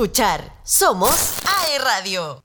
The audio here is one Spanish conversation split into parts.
Escuchar, somos AE Radio.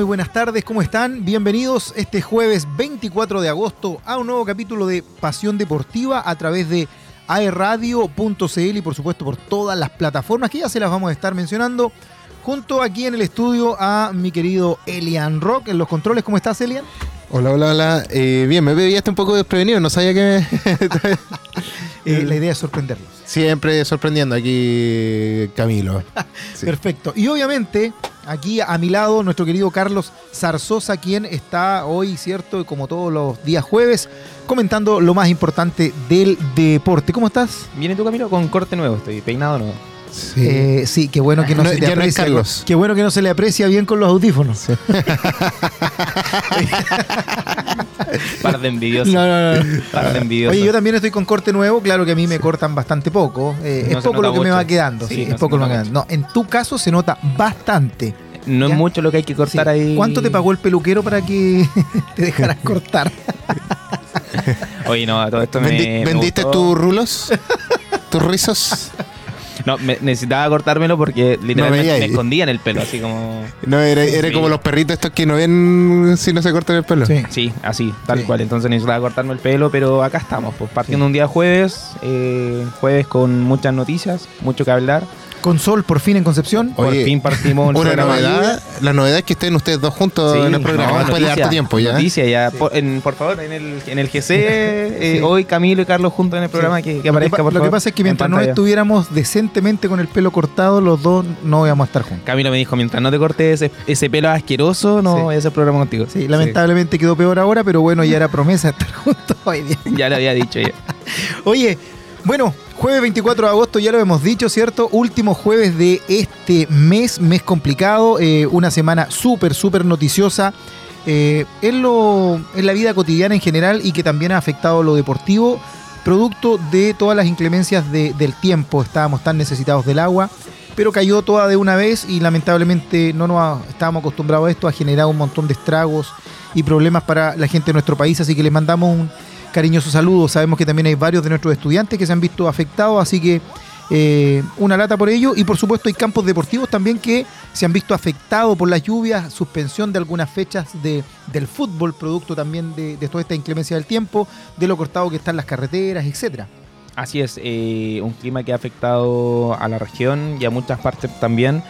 Muy buenas tardes, ¿cómo están? Bienvenidos este jueves 24 de agosto a un nuevo capítulo de Pasión Deportiva a través de aerradio.cl y por supuesto por todas las plataformas que ya se las vamos a estar mencionando. Junto aquí en el estudio a mi querido Elian Rock en los controles. ¿Cómo estás, Elian? Hola, hola, hola. Eh, bien, me veía un poco desprevenido, no sabía que me... Eh, la idea es sorprenderlos. Siempre sorprendiendo aquí Camilo. Sí. Perfecto. Y obviamente, aquí a mi lado, nuestro querido Carlos Zarzosa, quien está hoy, ¿cierto? Como todos los días jueves, comentando lo más importante del deporte. ¿Cómo estás? Viene tu Camilo con corte nuevo, estoy peinado nuevo. Sí. Eh, sí, qué bueno que no, No, se te ya no es aprecia. Carlos. Qué bueno que no se le aprecia bien con los audífonos. Par de envidiosos. No, no, no. Par de envidiosos. Oye, yo también estoy con corte nuevo. Claro que a mí me cortan bastante poco. Eh, No es poco lo que me va quedando. Sí, Sí, es poco lo que me va quedando. No, en tu caso se nota bastante. no ya. es mucho lo que hay que cortar Sí. ahí. ¿Cuánto te pagó el peluquero para que te dejaras cortar? Oye, no, todo esto me. Vendi- me ¿Vendiste gustó. tus rulos? ¿Tus rizos? No, me- necesitaba cortármelo porque literalmente ahí. me escondía en el pelo, así como. No, era, era como los perritos estos que no ven si no se cortan el pelo. Sí. Sí, así, tal Sí. cual. Entonces necesitaba cortarme el pelo, pero acá estamos, pues partiendo un día jueves, eh, jueves con muchas noticias, mucho que hablar. Con Sol por fin en Concepción. Por fin partimos el Una programa. novedad, la novedad es que estén ustedes dos juntos Sí, en el programa no, después de harto tiempo ya. Noticia ya. Por, en- por favor, en el, en el GC, eh, Sí. hoy Camilo y Carlos juntos en el programa que, que Lo que, aparezca, por lo que pasa es que en mientras no estuviéramos decentemente con el pelo cortado, los dos no íbamos a estar juntos. Camilo me dijo, mientras no te cortes ese, ese pelo asqueroso, no Sí. voy a hacer programa contigo. Sí, lamentablemente quedó peor ahora, pero bueno, ya era promesa estar juntos hoy día. Ya le había dicho ya. Oye, bueno, jueves 24 de agosto, ya lo hemos dicho, ¿cierto? Último jueves de este mes, mes complicado, eh, una semana súper, súper noticiosa eh, en, lo, en la vida cotidiana en general y que también ha afectado lo deportivo, producto de todas las inclemencias de- del tiempo. Estábamos tan necesitados del agua, pero cayó toda de una vez y lamentablemente no nos estábamos acostumbrados a esto, ha generado un montón de estragos y problemas para la gente de nuestro país, así que les mandamos un cariñoso saludo. Sabemos que también hay varios de nuestros estudiantes que se han visto afectados, así que eh, una lata por ello. Y por supuesto hay campos deportivos también que se han visto afectados por las lluvias, suspensión de algunas fechas de, del fútbol, producto también de, toda esta inclemencia del tiempo, de lo cortado que están las carreteras, etcétera. Así es, eh, un clima que ha afectado a la región y a muchas partes también.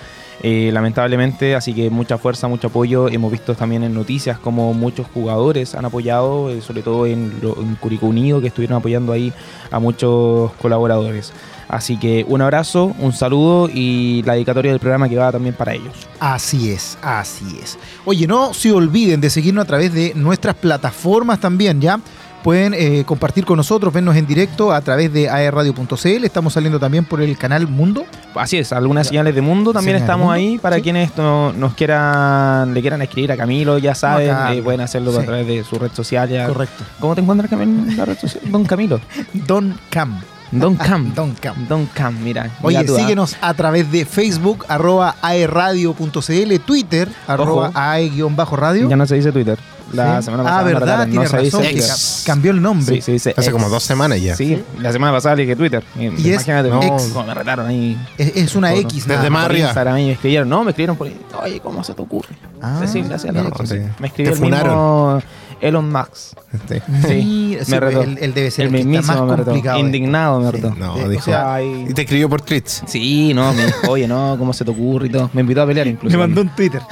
Eh, lamentablemente, así que mucha fuerza, mucho apoyo. Hemos visto también en noticias como muchos jugadores han apoyado, eh, sobre todo en, en Curicó Unido, que estuvieron apoyando ahí a muchos colaboradores. Así que un abrazo, un saludo y la dedicatoria del programa que va también para ellos. Así es, así es. Oye, no se olviden de seguirnos a través de nuestras plataformas también, ¿ya? Pueden eh, compartir con nosotros, vernos en directo a través de aerradio.cl. Estamos saliendo también por el canal Mundo. Así es, algunas señales de mundo también estamos mundo, ahí para sí. quienes no- nos quieran, le quieran escribir a Camilo, ya saben, eh, pueden hacerlo Sí. a través de su red social. ya. Correcto. ¿Cómo te encuentras en la red social? Don Camilo. Don Cam. Don Cam. Don Cam. Don Cam, mira. Oye, mira ah. síguenos a través de Facebook, arroba aeradio.cl, Twitter, arroba ae-radio. Ya no se dice Twitter. La Sí. semana ah, pasada me verdad, tiene no se razón. dice que Twitter. ca- cambió el nombre. Sí, se dice Hace ex. como dos semanas ya. Sí, la semana pasada le dije Twitter. Y es Imagínate, no, ex. cómo me retaron ahí. Es, es una Por- X. desde nada más Por arriba. Instagram y me escribieron. No, me escribieron por ahí. Oye, ¿cómo se te ocurre? Ah, Decirle así a la mira, sí. Me escribió Te el mismo funaron. Elon Musk. Sí. Sí, Mira, sí, me retó. él, él debe ser El el, que está mismísimo más me retó. complicado. Indignado me Sí. retó. No, Eh, o dijo. sea, Ay. Y te escribió por tweets. Sí, no, me dijo, oye, no, ¿cómo se te ocurre y todo? Me invitó a pelear incluso. me mandó un Twitter.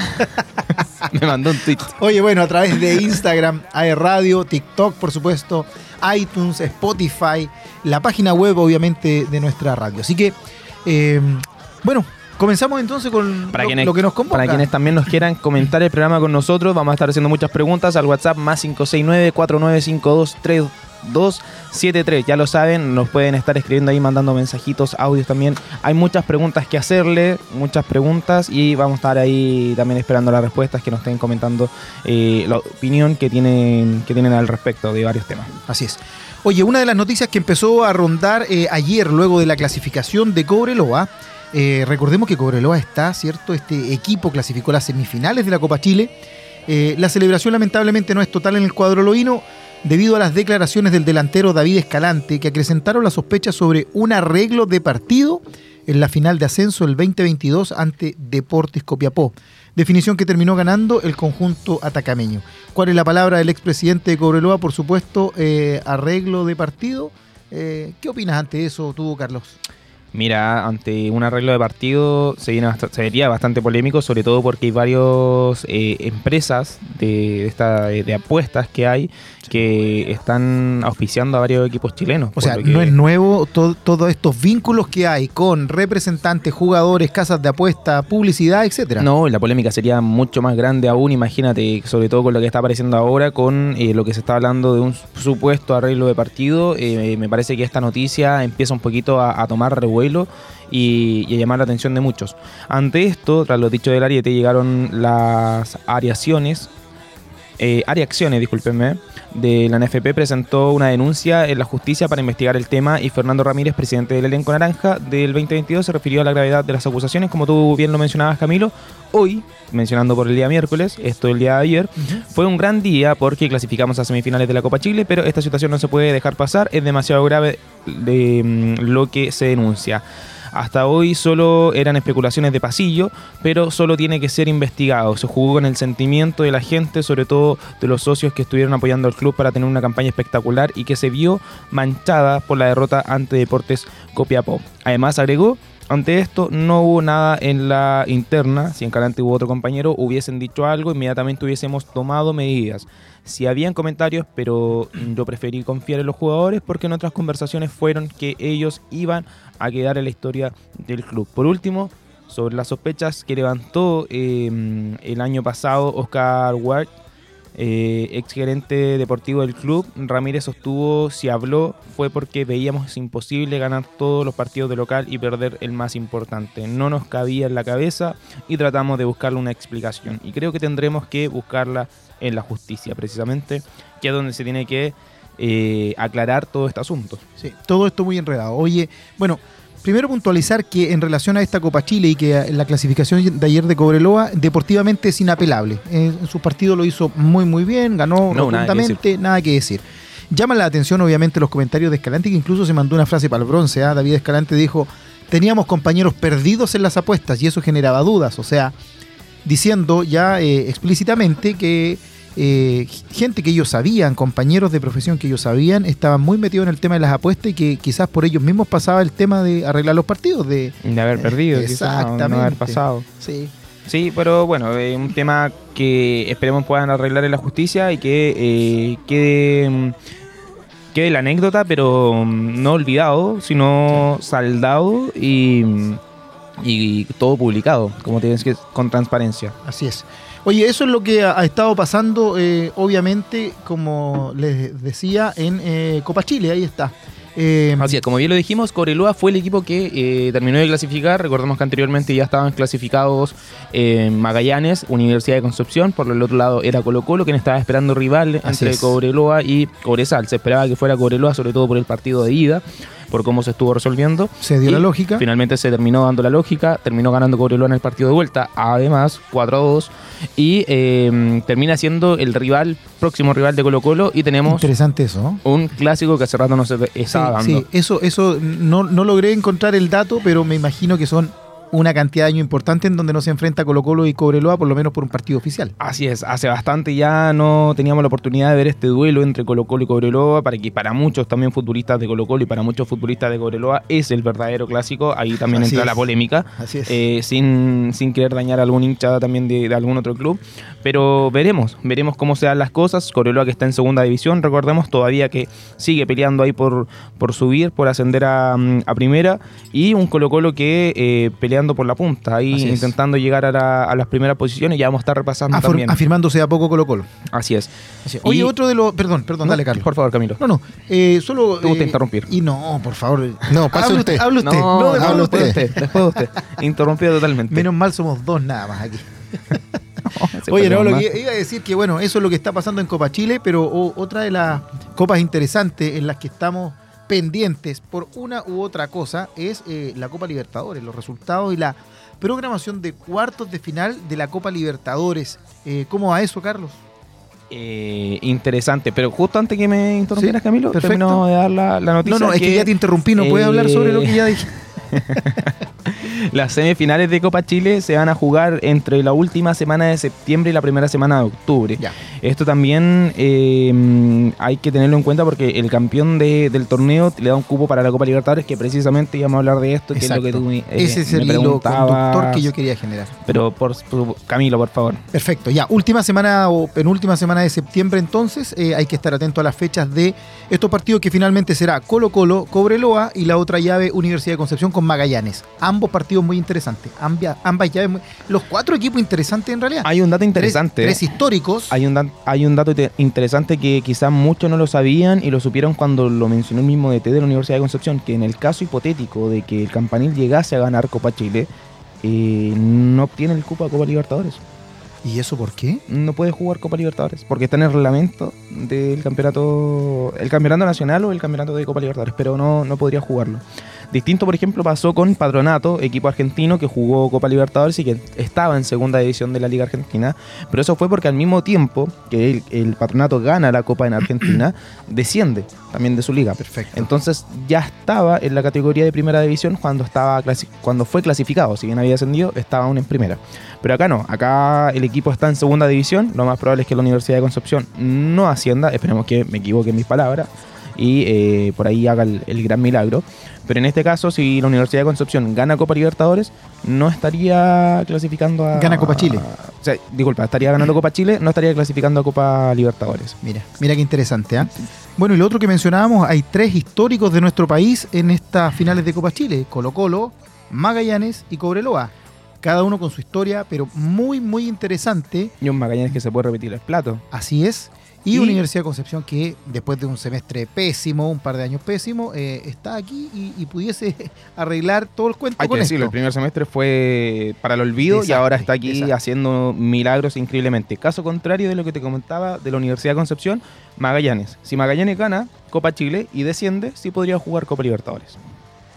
Me mandó un tweet. Oye, bueno, a través de Instagram, hay radio, TikTok, por supuesto, iTunes, Spotify, la página web, obviamente, de nuestra radio. Así que, eh, bueno, comenzamos entonces con Para lo, quienes, lo que nos convoca. para quienes también nos quieran comentar el programa con nosotros, vamos a estar haciendo muchas preguntas al WhatsApp más 569-4952-3273. Ya lo saben, nos pueden estar escribiendo ahí, mandando mensajitos, audios también. Hay muchas preguntas que hacerle, muchas preguntas, y vamos a estar ahí también esperando las respuestas que nos estén comentando eh, la opinión que tienen, que tienen al respecto de varios temas. Así es. Oye, una de las noticias que empezó a rondar eh, ayer, luego de la clasificación de Cobreloa, eh, recordemos que Cobreloa está, ¿cierto? Este equipo clasificó las semifinales de la Copa Chile. La celebración lamentablemente no es total en el cuadro loíno debido a las declaraciones del delantero David Escalante que acrecentaron las sospechas sobre un arreglo de partido en la final de ascenso del 2022 ante Deportes Copiapó. Definición que terminó ganando el conjunto atacameño. ¿Cuál es la palabra del expresidente de Cobreloa? Por supuesto, eh, arreglo de partido. Eh, ¿Qué opinas ante eso tú, Carlos? Mira, ante un arreglo de partido se viene bast- sería bastante polémico, sobre todo porque hay varias empresas de, esta, de apuestas que hay que están auspiciando a varios equipos chilenos. O sea, que- no es nuevo to- todos estos vínculos que hay con representantes, jugadores, casas de apuesta, publicidad, etcétera. No, la polémica sería mucho más grande aún, imagínate, sobre todo con lo que está apareciendo ahora, con eh, lo que se está hablando de un supuesto arreglo de partido. eh, me parece que esta noticia empieza un poquito a, a tomar revuelo y, y a llamar la atención de muchos. Ante esto, tras lo dicho del Ariete, llegaron las ariaciones, eh, Ariacciones, discúlpenme, de la NFP presentó una denuncia en la justicia para investigar el tema y Fernando Ramírez, presidente del elenco naranja del 2022, se refirió a la gravedad de las acusaciones, como tú bien lo mencionabas, Camilo. Hoy, mencionando por el día miércoles, esto el día de ayer, fue un gran día porque clasificamos a semifinales de la Copa Chile, pero esta situación no se puede dejar pasar, es demasiado grave de mm, lo que se denuncia. Hasta hoy solo eran especulaciones de pasillo, pero solo tiene que ser investigado. Se jugó con el sentimiento de la gente, sobre todo de los socios que estuvieron apoyando al club para tener una campaña espectacular y que se vio manchada por la derrota ante Deportes Copiapó. Además agregó ante esto no hubo nada en la interna, si en Calante hubo otro compañero, hubiesen dicho algo, inmediatamente hubiésemos tomado medidas. Si habían comentarios, pero yo preferí confiar en los jugadores porque en otras conversaciones fueron que ellos iban a quedar en la historia del club. Por último, sobre las sospechas que levantó eh, el año pasado Oscar Ward, eh, ex gerente deportivo del club, Ramírez sostuvo si habló fue porque veíamos imposible ganar todos los partidos de local y perder el más importante. No nos cabía en la cabeza y tratamos de buscarle una explicación. Y creo que tendremos que buscarla en la justicia, precisamente, que es donde se tiene que eh, aclarar todo este asunto. Sí, todo esto muy enredado. Oye, bueno, primero puntualizar que en relación a esta Copa Chile y que la clasificación de ayer de Cobreloa, deportivamente es inapelable. En, en su partido lo hizo muy, muy bien, ganó No, nada que rotundamente, nada que decir. Llaman la atención, obviamente, los comentarios de Escalante, que incluso se mandó una frase para el bronce. ¿ah? David Escalante dijo: Teníamos compañeros perdidos en las apuestas y eso generaba dudas. O sea, diciendo ya eh, explícitamente que eh, gente que ellos sabían, compañeros de profesión que ellos sabían, estaban muy metidos en el tema de las apuestas y que quizás por ellos mismos pasaba el tema de arreglar los partidos. De, De haber perdido, quizás, no- Exactamente. no haber pasado. sí. Sí, pero bueno, es un tema que esperemos puedan arreglar en la justicia y que eh, quede, mm, quede la anécdota, pero mm, no olvidado, sino saldado y, mm, y todo publicado, como tienes que con transparencia. Así es. Oye, eso es lo que ha, ha estado pasando, eh, obviamente, como les decía, en eh, Copa Chile. Ahí está. Eh, Así es, como bien lo dijimos, Cobreloa fue el equipo que eh, terminó de clasificar. Recordemos que anteriormente ya estaban clasificados eh, Magallanes, Universidad de Concepción. Por el otro lado era Colo Colo, quien estaba esperando rival Así entre es. Cobreloa y Cobresal. Se esperaba que fuera Cobreloa, sobre todo por el partido de ida, por cómo se estuvo resolviendo. se dio Y la lógica. Finalmente se terminó dando la lógica, terminó ganando Cobreloa en el partido de vuelta, además 4 a 2, y eh, termina siendo el rival, próximo rival de Colo Colo, y tenemos Interesante eso. ¿no? un clásico que hace rato no se Sí, estaba dando. sí, eso, eso no, no logré encontrar el dato, pero me imagino que son una cantidad de años importante en donde no se enfrenta Colo Colo y Cobreloa, por lo menos por un partido oficial. Así es, hace bastante ya no teníamos la oportunidad de ver este duelo entre Colo Colo y Cobreloa, para que para muchos también futbolistas de Colo Colo y para muchos futbolistas de Cobreloa es el verdadero clásico, ahí también Así entra es. la polémica, Así es. eh, sin, sin querer dañar a algún hinchada también de, de algún otro club, pero veremos, veremos cómo se dan las cosas, Cobreloa que está en segunda división, recordemos todavía que sigue peleando ahí por, por subir, por ascender a, a primera, y un Colo Colo que eh, peleando por la punta, ahí Así es. intentando llegar a, la- a las primeras posiciones, ya vamos a estar repasando Afor- también. afirmándose a poco Colo Colo. Así es. Oye, Y- otro de los... Perdón, perdón, No, dale, Carlos. Por favor, Camilo. No, no, eh, solo... Te gusta eh, interrumpir. Y no, por favor. No, pase hable usted. Hable usted. No, No, después de usted. usted. Después de usted. Interrumpido totalmente. Menos mal somos dos nada más aquí. Oye, no, lo más. que iba a decir que bueno, eso es lo que está pasando en Copa Chile, pero o- otra de las copas interesantes en las que estamos pendientes por una u otra cosa es eh, la Copa Libertadores, los resultados y la programación de cuartos de final de la Copa Libertadores. Eh, ¿Cómo va eso, Carlos? Eh, interesante, pero justo antes que me interrumpieras, Sí, Camilo, perfecto. termino de dar la, la noticia. No, no, es que ya te interrumpí, no puedes hablar sobre lo que ya dije. Las semifinales de Copa Chile se van a jugar entre la última semana de septiembre y la primera semana de octubre. Ya. Esto también eh, hay que tenerlo en cuenta porque el campeón de- del torneo le da un cupo para la Copa Libertadores, que precisamente íbamos a hablar de esto, que es lo que tú eh, Ese es me el hilo conductor que yo quería generar. Pero por, por- Camilo, por favor. Perfecto, ya, última semana o penúltima semana de septiembre entonces, eh, hay que estar atento a las fechas de estos partidos que finalmente será Colo Colo, Cobreloa y la otra llave Universidad de Concepción con Magallanes. Ambos partidos muy interesantes, ambia- ambas llaves, muy- los cuatro equipos interesantes en realidad. Hay un dato interesante. Tres, históricos. Hay un, hay un dato te- interesante que quizás muchos no lo sabían y lo supieron cuando lo mencionó el mismo DT de la Universidad de Concepción, que en el caso hipotético de que el campanil llegase a ganar Copa Chile, eh, no obtiene el cupo a Copa Libertadores. ¿Y eso por qué? No puede jugar Copa Libertadores, porque está en el reglamento del campeonato, el campeonato nacional o el campeonato de Copa Libertadores, pero no, no podría jugarlo. Distinto, por ejemplo, pasó con Patronato, equipo argentino que jugó Copa Libertadores y que estaba en segunda división de la Liga Argentina, pero eso fue porque al mismo tiempo que el, el Patronato gana la Copa en Argentina, desciende también de su liga. Perfecto. Entonces ya estaba en la categoría de primera división cuando, estaba cuando fue clasificado, si bien había ascendido, estaba aún en primera. Pero acá no, acá el equipo está en segunda división, lo más probable es que la Universidad de Concepción no ascienda, esperemos que me equivoque en mis palabras y eh, por ahí haga el, el gran milagro. Pero en este caso, si la Universidad de Concepción gana Copa Libertadores, no estaría clasificando a... Gana Copa Chile. o sea, disculpa, estaría ganando Copa Chile, no estaría clasificando a Copa Libertadores. Mira, mira qué interesante, ¿ah? Bueno, y lo otro que mencionábamos, hay tres históricos de nuestro país en estas finales de Copa Chile: Colo Colo, Magallanes y Cobreloa. Cada uno con su historia, pero muy, muy interesante. Y un Magallanes que se puede repetir el plato. Así es. Y, Y- Universidad de Concepción, que después de un semestre pésimo, un par de años pésimo, eh, está aquí y, y pudiese arreglar todo el cuento Hay que con decirlo, el primer semestre fue para el olvido y ahora está aquí haciendo milagros increíblemente. Caso contrario de lo que te comentaba de la Universidad de Concepción, Magallanes. Si Magallanes gana Copa Chile y desciende, sí podría jugar Copa Libertadores.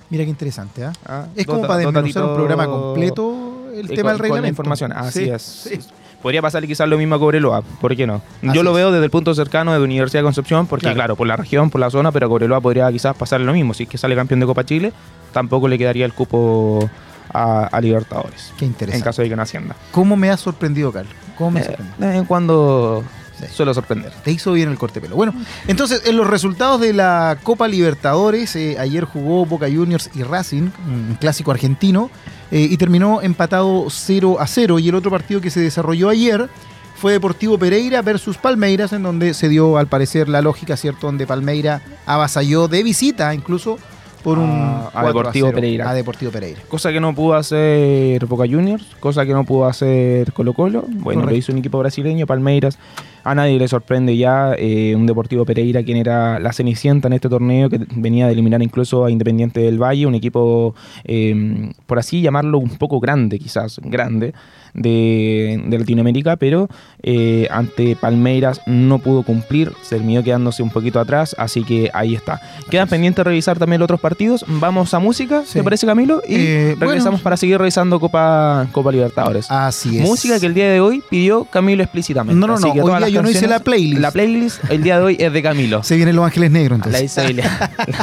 Mira qué interesante, ¿ah? Ah, Es como para desmenuzar un programa completo el eh, tema del reglamento. información, así Sí, es. sí. Podría pasarle quizás lo mismo a Cobreloa, ¿por qué no? Así Yo lo es. veo desde el punto cercano de la Universidad de Concepción, porque Claro. claro. por la región, por la zona, pero a Cobreloa podría quizás pasarle lo mismo. Si es que sale campeón de Copa Chile, tampoco le quedaría el cupo a, a Libertadores, Qué en interesante. caso de que no ascienda. ¿Cómo me ha sorprendido, Carlos? ¿Cómo me ha Eh, sorprendido? de vez en cuando Sí. suelo sorprender. Te hizo bien el corte pelo. Bueno, entonces en los resultados de la Copa Libertadores, eh, ayer jugó Boca Juniors y Racing, un clásico argentino, eh, y terminó empatado 0 a 0. Y el otro partido que se desarrolló ayer fue Deportivo Pereira versus Palmeiras, en donde se dio al parecer la lógica, ¿cierto? Donde Palmeira avasalló de visita, incluso por un A- a 4 Deportivo 0 Pereira. A Deportivo Pereira. Cosa que no pudo hacer Boca Juniors, cosa que no pudo hacer Colo Colo. Bueno, Correcto. lo hizo un equipo brasileño, Palmeiras. A nadie le sorprende ya eh, un Deportivo Pereira, quien era la cenicienta en este torneo, que venía de eliminar incluso a Independiente del Valle, un equipo, eh, por así llamarlo, un poco grande, quizás, grande, de, Latinoamérica, pero eh, ante Palmeiras no pudo cumplir, se terminó quedándose un poquito atrás, así que ahí está. Quedan pendientes revisar también los otros partidos. Vamos a música, sí. ¿te parece Camilo? Y eh, regresamos para seguir revisando Copa, Copa Libertadores. Así es. Música que el día de hoy pidió Camilo explícitamente. No, no, no. Que hoy día yo no hice la playlist. La playlist el día de hoy es de Camilo. Se viene Los Ángeles Negros entonces.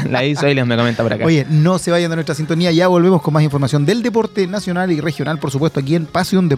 La hizo la, la me comenta por acá. Oye, no se vayan de nuestra sintonía, ya volvemos con más información del deporte nacional y regional, por supuesto, aquí en Pasión Deporte.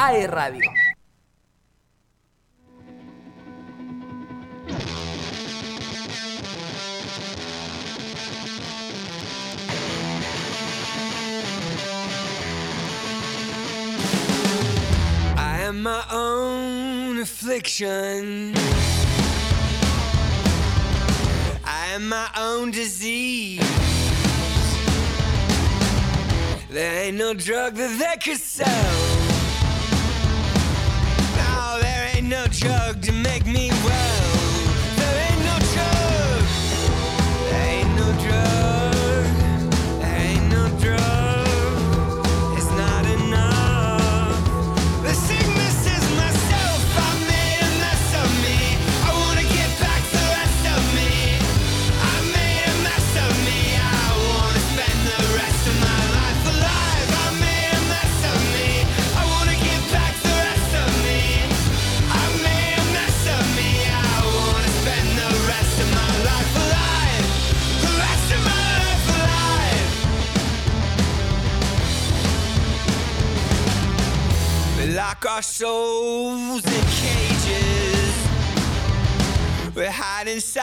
AE Radio. I am my own affliction. I am my own disease. There ain't no drug that they could sell. Chug to make me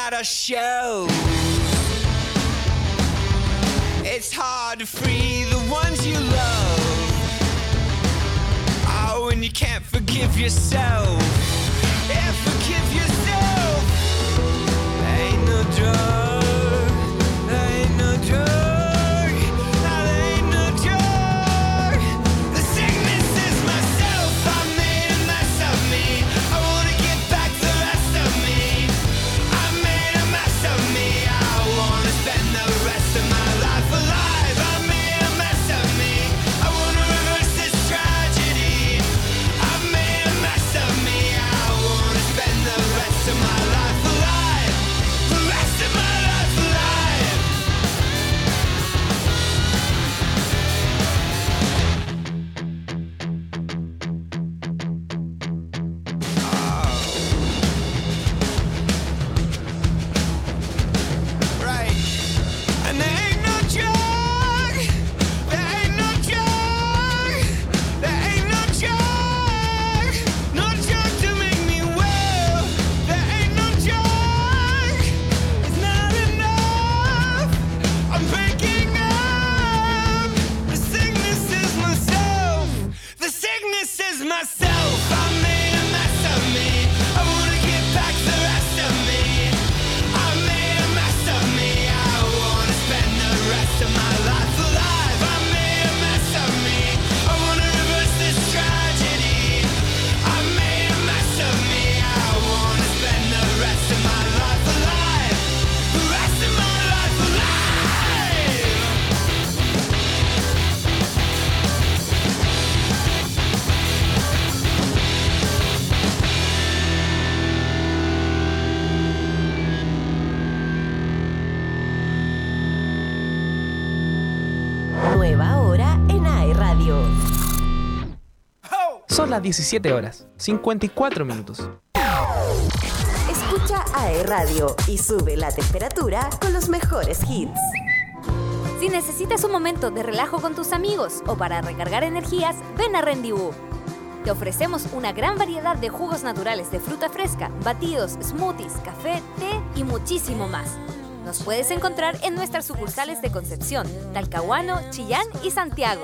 inside our shells. It's hard to free the ones you love. Oh, and you can't forgive yourself. Yeah, forgive yourself. Ain't no drug. 17 horas, 54 minutos. Escucha AE Radio y sube la temperatura con los mejores hits. Si necesitas un momento de relajo con tus amigos o para recargar energías, ven a Rendezvous. Te ofrecemos una gran variedad de jugos naturales de fruta fresca, batidos, smoothies, café, té y muchísimo más. Nos puedes encontrar en nuestras sucursales de Concepción, Talcahuano, Chillán y Santiago.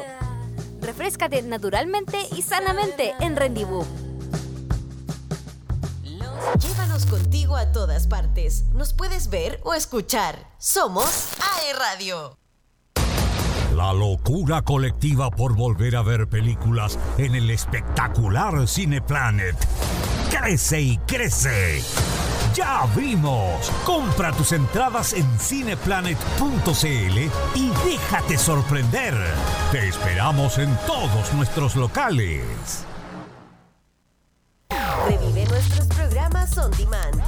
Refrescate naturalmente y sanamente en Rendezvous. Llévanos contigo a todas partes. Nos puedes ver o escuchar. Somos AE Radio. La locura colectiva por volver a ver películas en el espectacular Cineplanet. Crece y crece. Ya vimos. Compra tus entradas en cineplanet.cl y déjate sorprender. Te esperamos en todos nuestros locales. Revive nuestros programas on demand.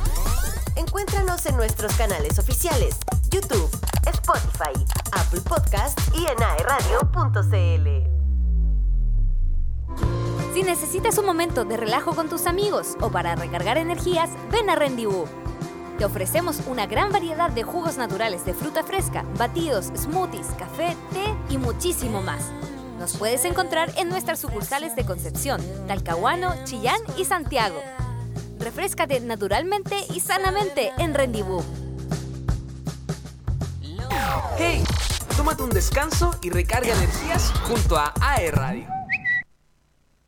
Encuéntranos en nuestros canales oficiales, YouTube, Spotify, Apple Podcast y en aeradio.cl. Si necesitas un momento de relajo con tus amigos o para recargar energías, ven a Rendezvous. Te ofrecemos una gran variedad de jugos naturales de fruta fresca, batidos, smoothies, café, té y muchísimo más. Nos puedes encontrar en nuestras sucursales de Concepción, Talcahuano, Chillán y Santiago. Refrescate naturalmente y sanamente en Rendezvous. ¡Hey! Tómate un descanso y recarga energías junto a AE Radio.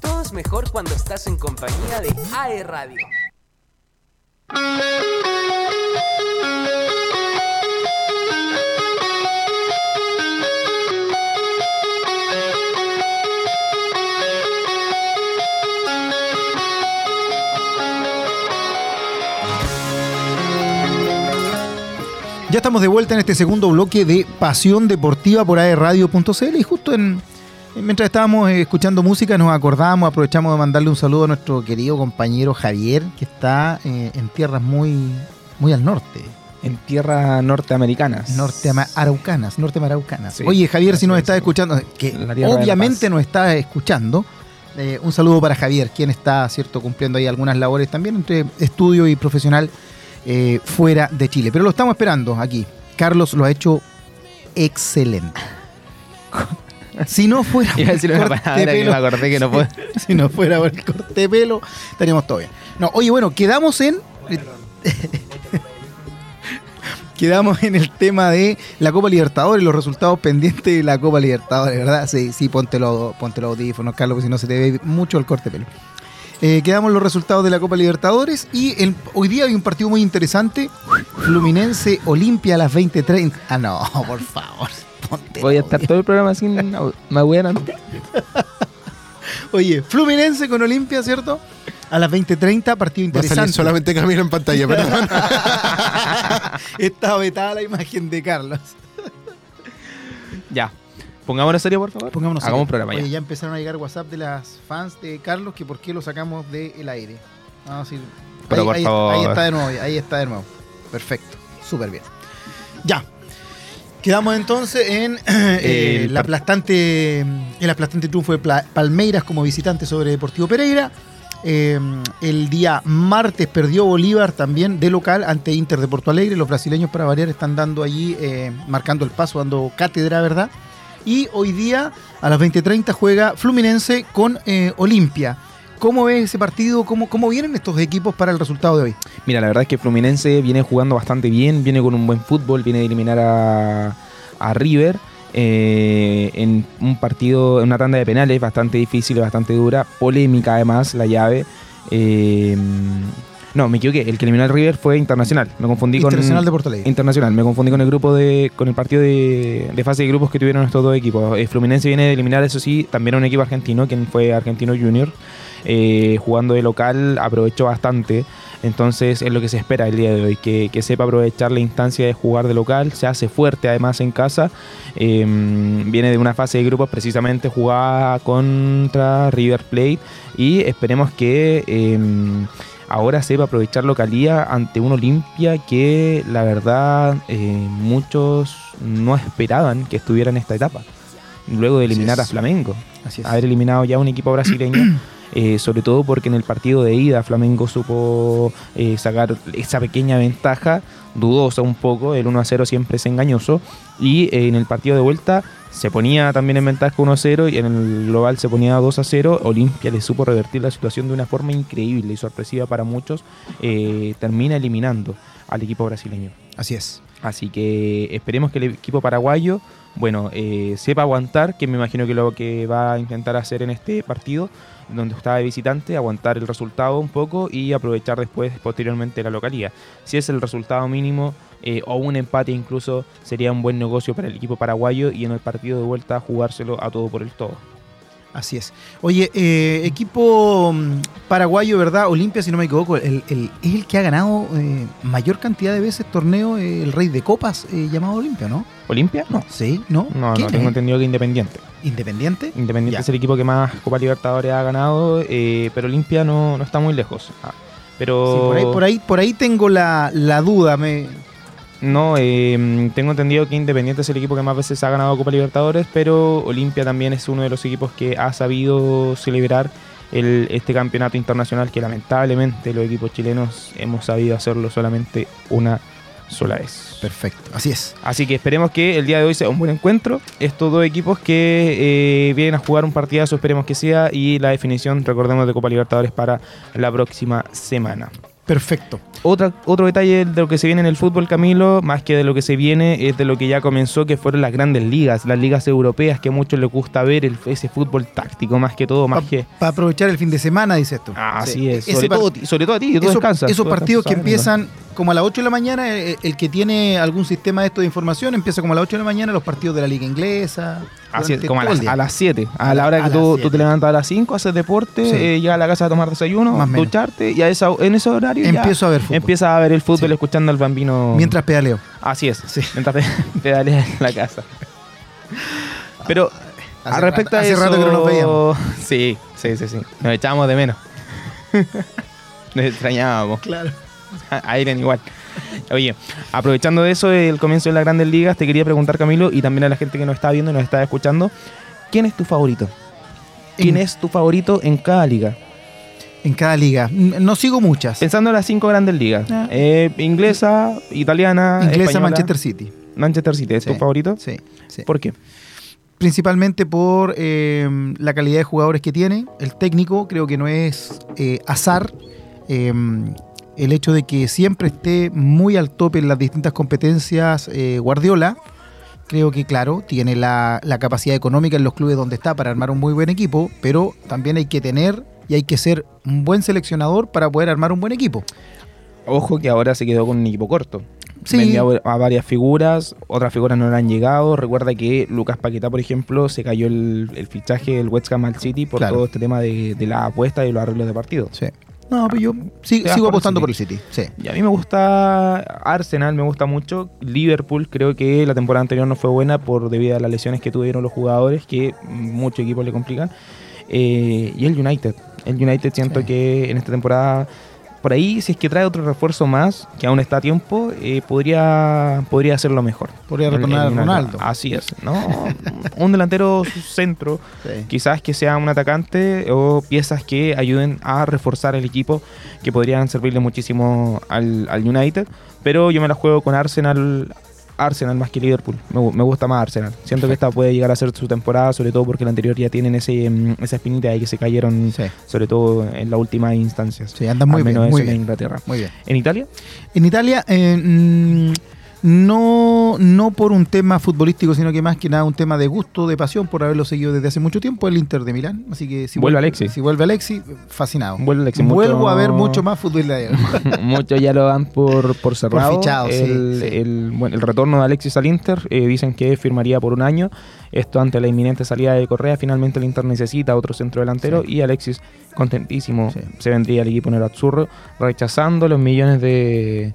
Todo es mejor cuando estás en compañía de AE Radio. Ya estamos de vuelta en este segundo bloque de Pasión Deportiva por aerradio.cl y justo en, mientras estábamos eh, escuchando música nos acordamos, aprovechamos de mandarle un saludo a nuestro querido compañero Javier que está eh, en tierras muy, muy al norte. En tierras norteamericanas. Nortearaucanas, nortearaucanas. Sí, Oye, Javier, si nos estás es. escuchando, que de la obviamente nos está escuchando, eh, un saludo para Javier, quien está, cierto, cumpliendo ahí algunas labores también entre estudio y profesional eh, fuera de Chile. Pero lo estamos esperando aquí. Carlos lo ha hecho excelente. Si no fuera Iba a decir una corte palabra de que pelo- me acordé que no puedo. si no fuera por el corte de pelo, estaríamos todo bien. No, oye, bueno, quedamos en. quedamos en el tema de la Copa Libertadores, los resultados pendientes de la Copa Libertadores, ¿verdad? Sí, sí, ponte los, ponte los audífonos, Carlos, porque si no se te ve mucho el corte de pelo. Eh, quedamos los resultados de la Copa Libertadores y el- hoy día hay un partido muy interesante. Fluminense Olimpia a las 20.30. Ah, no, por favor. Ponte Voy a estar todo el programa sin ahueonan. Oye, Fluminense con Olimpia, ¿cierto? A las 20.30, partido Va a salir interesante. solamente Camilo en pantalla, perdón. Está vetada la imagen de Carlos. Ya. Pongámonos serio, por favor. Pongámonos Hagamos un programa Oye, ya. ya empezaron a llegar WhatsApp de las fans de Carlos que por qué lo sacamos del aire. Sí. Pero ahí, por ahí- favor. ahí está de nuevo, ahí está de nuevo. Perfecto, súper bien. Ya. Quedamos entonces en eh, El la aplastante, el aplastante triunfo de Palmeiras como visitante sobre Deportivo Pereira. Eh, el día martes perdió Bolívar también de local ante Inter de Porto Alegre. Los brasileños, para variar, están dando allí, eh, marcando el paso, dando cátedra, ¿verdad? Y hoy día, a las 20.30, juega Fluminense con eh, Olimpia. ¿Cómo ves ese partido? ¿Cómo, ¿Cómo vienen estos equipos para el resultado de hoy? Mira, la verdad es que Fluminense viene jugando bastante bien, viene con un buen fútbol, viene de eliminar a, a River eh, en un partido, en una tanda de penales bastante difícil, bastante dura, polémica además la llave. Eh, no, me equivoqué, el que eliminó al River fue Internacional, me confundí con... Internacional de Porto Alegre. Internacional, me confundí con el grupo de, con el partido de, de fase de grupos que tuvieron estos dos equipos. Eh, Fluminense viene de eliminar, eso sí, también a un equipo argentino, quien fue Argentino Junior. Eh, jugando de local aprovechó bastante. Entonces es lo que se espera el día de hoy, que, que sepa aprovechar la instancia de jugar de local, se hace fuerte además en casa. Eh, viene de una fase de grupos precisamente jugada contra River Plate y esperemos que eh, ahora sepa aprovechar localía ante un Olimpia que la verdad eh, muchos no esperaban que estuviera en esta etapa. Luego de eliminar a Flamengo, Así es. haber eliminado ya un equipo brasileño. eh, sobre todo porque en el partido de ida Flamengo supo eh, sacar esa pequeña ventaja, dudosa un poco, el 1 a 0 siempre es engañoso, y eh, en el partido de vuelta se ponía también en ventaja 1 a 0 y en el global se ponía 2 a 0, Olimpia le supo revertir la situación de una forma increíble y sorpresiva para muchos, termina eliminando al equipo brasileño. Así es. Así que esperemos que el equipo paraguayo, bueno, eh, sepa aguantar, que me imagino que lo que va a intentar hacer en este partido, donde está de visitante, aguantar el resultado un poco y aprovechar después, posteriormente, la localía. Si es el resultado mínimo eh, o un empate incluso, sería un buen negocio para el equipo paraguayo y en el partido de vuelta jugárselo a todo por el todo. Así es. Oye, eh, equipo mm, paraguayo, ¿verdad? Olimpia, si no me equivoco, el, el- es el que ha ganado eh, mayor cantidad de veces torneo, eh, el rey de copas, eh, llamado Olimpia, ¿no? ¿Olimpia? No. Sí, ¿no? No, ¿Quién no, tengo entendido que Independiente. ¿Independiente? Independiente Ya. es el equipo que más Copa Libertadores ha ganado, eh, pero Olimpia no, no está muy lejos. Ah, pero Sí, por ahí, por ahí, por ahí tengo la, la duda. Me, No, eh, tengo entendido que Independiente es el equipo que más veces ha ganado Copa Libertadores, pero Olimpia también es uno de los equipos que ha sabido celebrar el- este campeonato internacional que lamentablemente los equipos chilenos hemos sabido hacerlo solamente una sola vez. Perfecto, así es. Así que esperemos que el día de hoy sea un buen encuentro. Estos dos equipos que eh, vienen a jugar un partidazo, esperemos que sea, y la definición, recordemos, de Copa Libertadores para la próxima semana. Perfecto. Otra, otro detalle de lo que se viene en el fútbol, Camilo, más que de lo que se viene, es de lo que ya comenzó, que fueron las grandes ligas, las ligas europeas, que a muchos les gusta ver el- ese fútbol táctico, más que todo, más que... Para aprovechar el fin de semana, dices tú. Así Sí. es, sobre par- todo, sobre todo a ti, que tú esos, descansas. esos tú partidos que descansas empiezan como a las 8 de la mañana, eh, el que tiene algún sistema de esto de información empieza como a las 8 de la mañana los partidos de la liga inglesa. Así como a las, a las 7. A, la hora a que tú, te levantas a las 5, haces deporte, Sí. eh, llegas a la casa a tomar desayuno, Más menos. ducharte, y a esa, en ese horario ya Empiezo a ver fútbol. empiezas a ver el fútbol Sí. escuchando al bambino. Mientras pedaleo. Así es, mientras pe- pedaleas en la casa. Pero Hace al respecto rato- a hace eso, rato que no nos veíamos. Sí, sí, sí, sí. Nos echábamos de menos. nos extrañábamos. Claro. A Iren igual. Oye, aprovechando de eso, el comienzo de las grandes ligas, te quería preguntar, Camilo, y también a la gente que nos está viendo y nos está escuchando, ¿quién es tu favorito? ¿Quién En- es tu favorito en cada liga? En cada liga. Mm, No sigo muchas. Pensando en las cinco grandes ligas. Ah. Eh, inglesa, italiana, Inglesa, española. Manchester City. Manchester City, ¿es tu favorito? Sí, sí. ¿Por qué? Principalmente por eh, la calidad de jugadores que tiene. El técnico creo que no es eh, azar. El hecho de que siempre esté muy al tope en las distintas competencias eh, Guardiola. Creo que, claro, tiene la, la capacidad económica en los clubes donde está para armar un muy buen equipo, pero también hay que tener y hay que ser un buen seleccionador para poder armar un buen equipo. Ojo que ahora se quedó con un equipo corto. Sí. Vendió a varias figuras, otras figuras no le han llegado. Recuerda que Lucas Paquetá, por ejemplo, se cayó el, el fichaje del West Ham al City por Claro. todo este tema de, de la apuesta y los arreglos de partido. Sí. No, pero yo sigo por el apostando por el City. Sí. Y a mí me gusta Arsenal, me gusta mucho. Liverpool, creo que la temporada anterior no fue buena por debido a las lesiones que tuvieron los jugadores, que muchos equipos le complican. Eh, y el United. El United siento Sí. que en esta temporada, por ahí, si es que trae otro refuerzo más, que aún está a tiempo, eh, podría, podría hacerlo mejor. Podría retornar a. Ronaldo. Así es, ¿no? Un delantero centro, Sí. quizás que sea un atacante o piezas que ayuden a reforzar el equipo que podrían servirle muchísimo al, al United. Pero yo me la juego con Arsenal. Arsenal más que Liverpool. Me, gu- me gusta más Arsenal. Siento que esta puede llegar a ser su temporada, sobre todo porque la anterior ya tienen ese, mm, esa espinita de que se cayeron, Sí. sobre todo en las últimas instancias. Sí, andan muy Al menos bien, eso muy en bien. Inglaterra. Muy bien. ¿En Italia? En Italia, eh, mm, no, no por un tema futbolístico, sino que más que nada un tema de gusto, de pasión, por haberlo seguido desde hace mucho tiempo, el Inter de Milán. Así que si Vuelve Alexis. Si vuelve Alexis, fascinado. Vuelve Alexis, Vuelvo mucho- a ver mucho más fútbol italiano. Muchos ya lo dan por, por cerrado. fichado, el, sí. El, bueno, el retorno de Alexis al Inter, eh, dicen que firmaría por un año. Esto ante la inminente salida de Correa. Finalmente el Inter necesita otro centro delantero y Alexis, contentísimo, se vendría al equipo en el Azzurro, rechazando los millones de,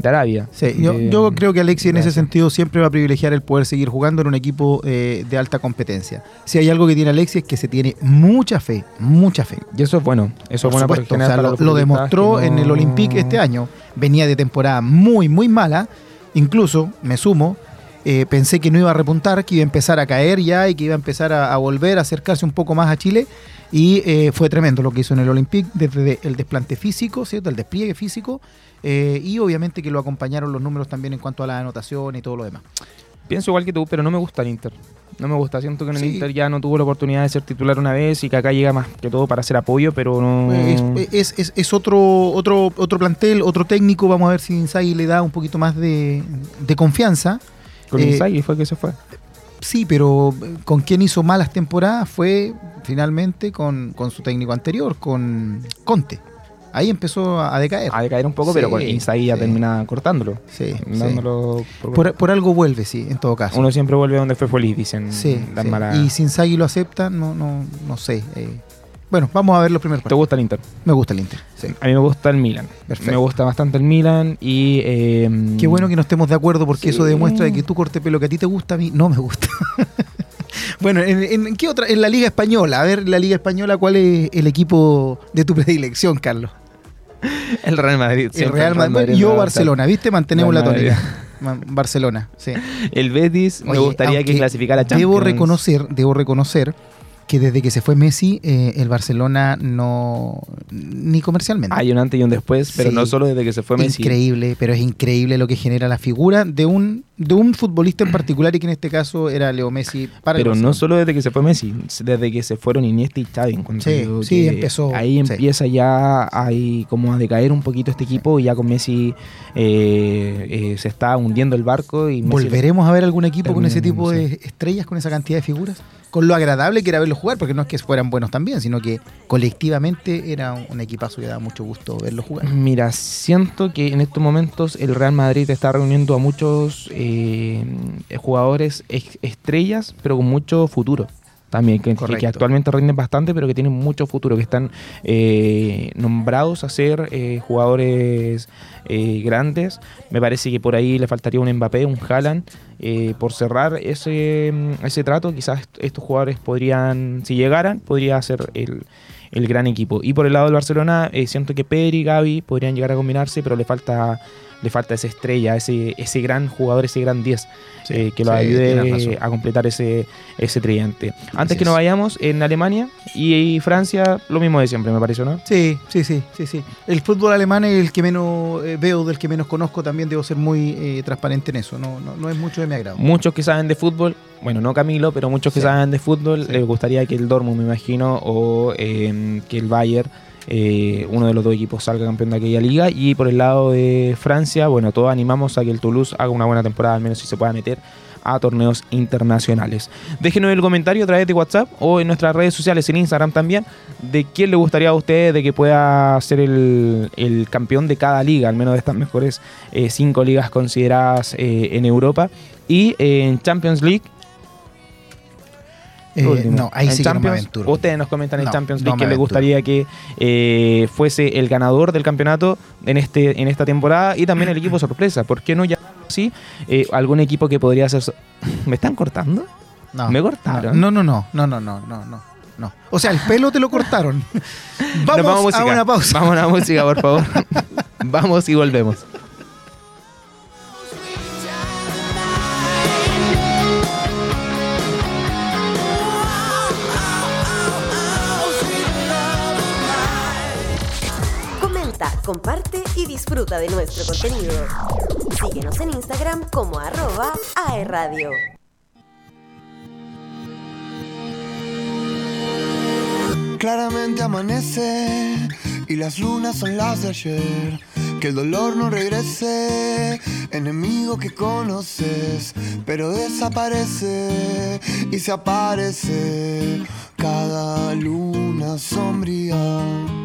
de Arabia. Sí, yo, De- yo creo que Alexis en ese sentido siempre va a privilegiar el poder seguir jugando en un equipo eh, de alta competencia. Si hay algo que tiene Alexis es que se tiene mucha fe, mucha fe. Y eso es bueno. Eso Por es bueno supuesto, o sea, lo, demostró en el Olympique este año. Venía de temporada muy, muy mala. Incluso, me sumo, eh, pensé que no iba a repuntar, que iba a empezar a caer ya y que iba a empezar a, a volver a acercarse un poco más a Chile. Y eh, fue tremendo lo que hizo en el Olympique, desde el desplante físico, ¿cierto? el despliegue físico. eh, y obviamente que lo acompañaron los números también en cuanto a la anotación y todo lo demás. Pienso igual que tú, pero no me gusta el Inter. No me gusta. Siento que en el Sí. Inter ya no tuvo la oportunidad de ser titular una vez y que acá llega más que todo para hacer apoyo, pero no. Es, es- es- es otro, otro, otro plantel, otro técnico. Vamos a ver si Inzaghi le da un poquito más de, de confianza. Con eh, Inzaghi fue que se fue. Sí, pero eh, con quien hizo malas temporadas fue finalmente con, con su técnico anterior, con Conte. Ahí empezó a, decaer. A decaer un poco, Sí, pero con Inzaghi ya termina cortándolo. Sí, Dándolo por- Por, por algo vuelve, sí, en todo caso. Uno siempre vuelve donde fue feliz, dicen. sí, las sí. malas- Y si Inzaghi lo acepta, no, no, no sé. eh. Bueno, vamos a ver los primeros ¿Te partidos. gusta el Inter? Me gusta el Inter. sí. A mí me gusta el Milan. Perfecto. Me gusta bastante el Milan y. eh, Qué bueno que no estemos de acuerdo porque Sí. eso demuestra de que tu corte pelo que a ti te gusta, a mí no me gusta. bueno, ¿en, en qué otra? En la Liga Española. A ver, la Liga Española, ¿cuál es el equipo de tu predilección, Carlos? El Real Madrid. El Real Madrid. Yo va a Barcelona, ¿viste? Mantenemos la Real Madrid. tónica. Barcelona, sí. El Betis me gustaría que clasificara a Champions. Debo reconocer, debo reconocer que desde que se fue Messi, eh, el Barcelona no. ni comercialmente. Hay un antes y un después, pero Sí. no solo desde que se fue Messi. Increíble, pero es increíble lo que genera la figura de un, de un futbolista en particular y que en este caso era Leo Messi para Pero no solo desde que se fue Messi, desde que se fueron Iniesta y Xavi. Sí, sí, empezó, Ahí sí. empieza ya ahí como a decaer un poquito este equipo y ya con Messi eh, eh, se está hundiendo el barco y Messi- ¿Volveremos a ver algún equipo con ese tipo de estrellas, con esa cantidad de figuras? Con lo agradable que era verlos jugar, porque no es que fueran buenos también, sino que colectivamente era un, equipazo y daba mucho gusto verlos jugar. Mira, siento que en estos momentos el Real Madrid está reuniendo a muchos eh, jugadores estrellas, pero con mucho futuro. También, que, actualmente rinden bastante, pero que tienen mucho futuro, que están eh, nombrados a ser eh, jugadores eh, grandes. Me parece que por ahí le faltaría un Mbappé, un Haaland, eh, por cerrar ese, mm, ese trato. Quizás est- estos jugadores podrían, si llegaran, podría ser el, el gran equipo. Y por el lado del Barcelona, eh, siento que Pedri y Gaby podrían llegar a combinarse, pero le falta le falta esa estrella, ese, ese gran jugador, ese gran 10, Sí, eh, que lo sí, ayude a completar ese, ese tridente. Antes Así que nos vayamos, en Alemania y, Francia, lo mismo de siempre, me pareció, ¿no? Sí, sí, sí, sí, sí. El fútbol alemán es el que menos eh, veo, del que menos conozco, también debo ser muy eh, transparente en eso. No, no, no es mucho de mi agrado. Muchos que saben de fútbol, bueno, no Camilo, pero muchos que Sí. saben de fútbol, les gustaría que el Dortmund, me imagino, o eh, que el Bayern, eh, uno de los dos equipos salga campeón de aquella liga. Y por el lado de Francia, bueno, todos animamos a que el Toulouse haga una buena temporada, al menos si se pueda meter a torneos internacionales. Déjenos el comentario a través de WhatsApp o en nuestras redes sociales, en Instagram también, de quién le gustaría a ustedes de que pueda ser el, campeón de cada liga, al menos de estas mejores eh, cinco ligas consideradas eh, en Europa. Y en Champions League, Eh, no, ahí en sí que no me Champions, aventuro. Ustedes nos comentan en No, Champions no League me que les gustaría que eh, fuese el ganador del campeonato en, este, en esta temporada y también el equipo sorpresa. ¿Por qué no llamarlo así? Eh, algún equipo que podría ser... so- ¿Me están cortando? No, Me cortaron. No, no, no, no, no, no, no, no. no. O sea, el pelo te lo cortaron. vamos, Nos a música. una pausa. Vamos a una música, por favor. vamos y volvemos. Comparte y disfruta de nuestro contenido. Síguenos en Instagram como arroba aerradio. Claramente amanece y las lunas son las de ayer. Que el dolor no regrese, enemigo que conoces, pero desaparece y se aparece cada luna sombría.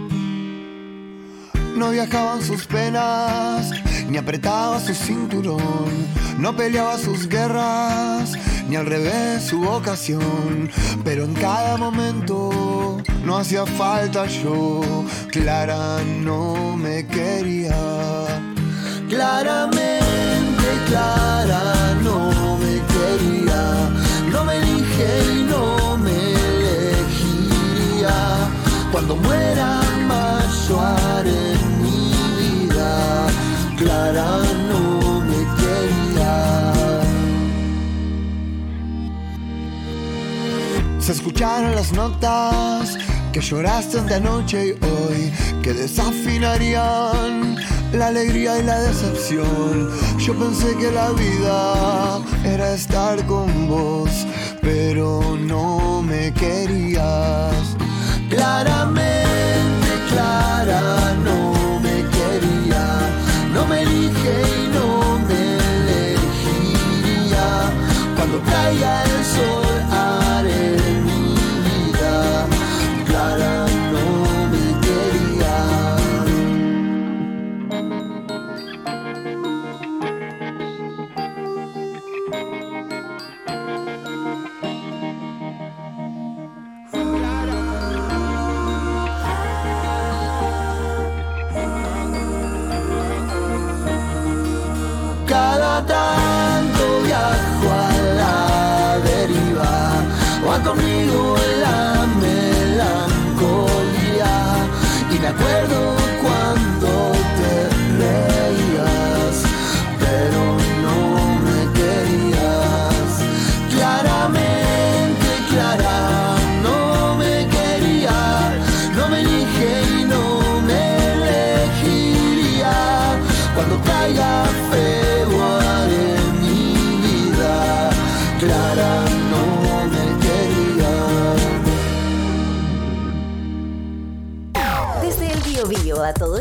No viajaban sus penas, ni apretaba su cinturón, no peleaba sus guerras, ni al revés su vocación, pero en cada momento no hacía falta yo, Clara no me quería. Claramente Clara no me quería, no me elige y no me elegiría. Cuando muera haré mi vida, Clara no me quería. Se escucharon las notas que lloraste de anoche y hoy, que desafinarían la alegría y la decepción. Yo pensé que la vida era estar con vos, pero no me querías. Claramente, Clara no me quería, no me elige y no me elegiría. Cuando caiga el sol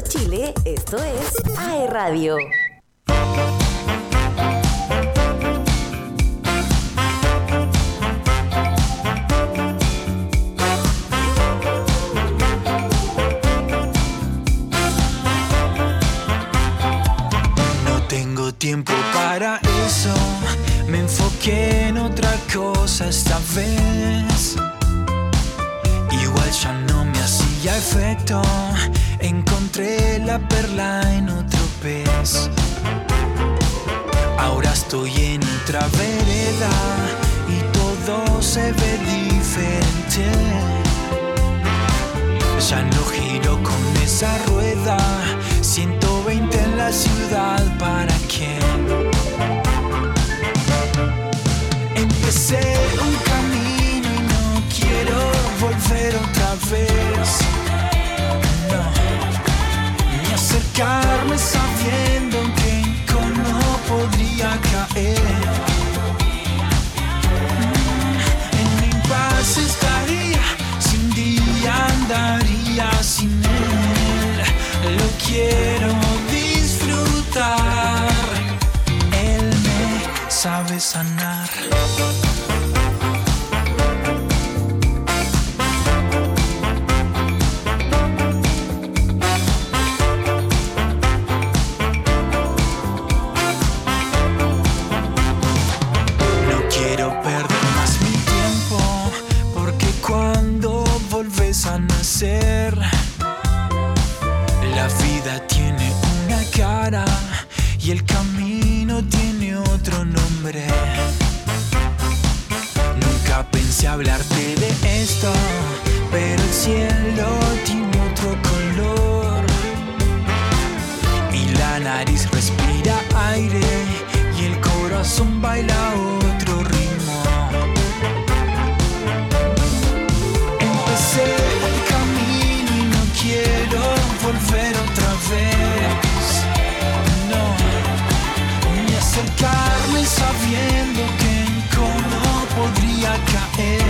Chile, esto es AE Radio. Estoy en otra vereda y todo se ve diferente. Ya no giro con esa rueda. 120 en la ciudad, ¿para quién? Empecé un camino y no quiero volver otra vez. No, ni acercarme sabiendo que podría caer. Mm, En mi paz estaría, sin día andaría sin él. Lo quiero disfrutar. Él me sabe sanar. parte de esto, pero el cielo tiene otro color. Y la nariz respira aire y el corazón baila otro ritmo. Empecé el camino y no quiero volver otra vez. No, ni acercarme sabiendo que en cómo podría caer.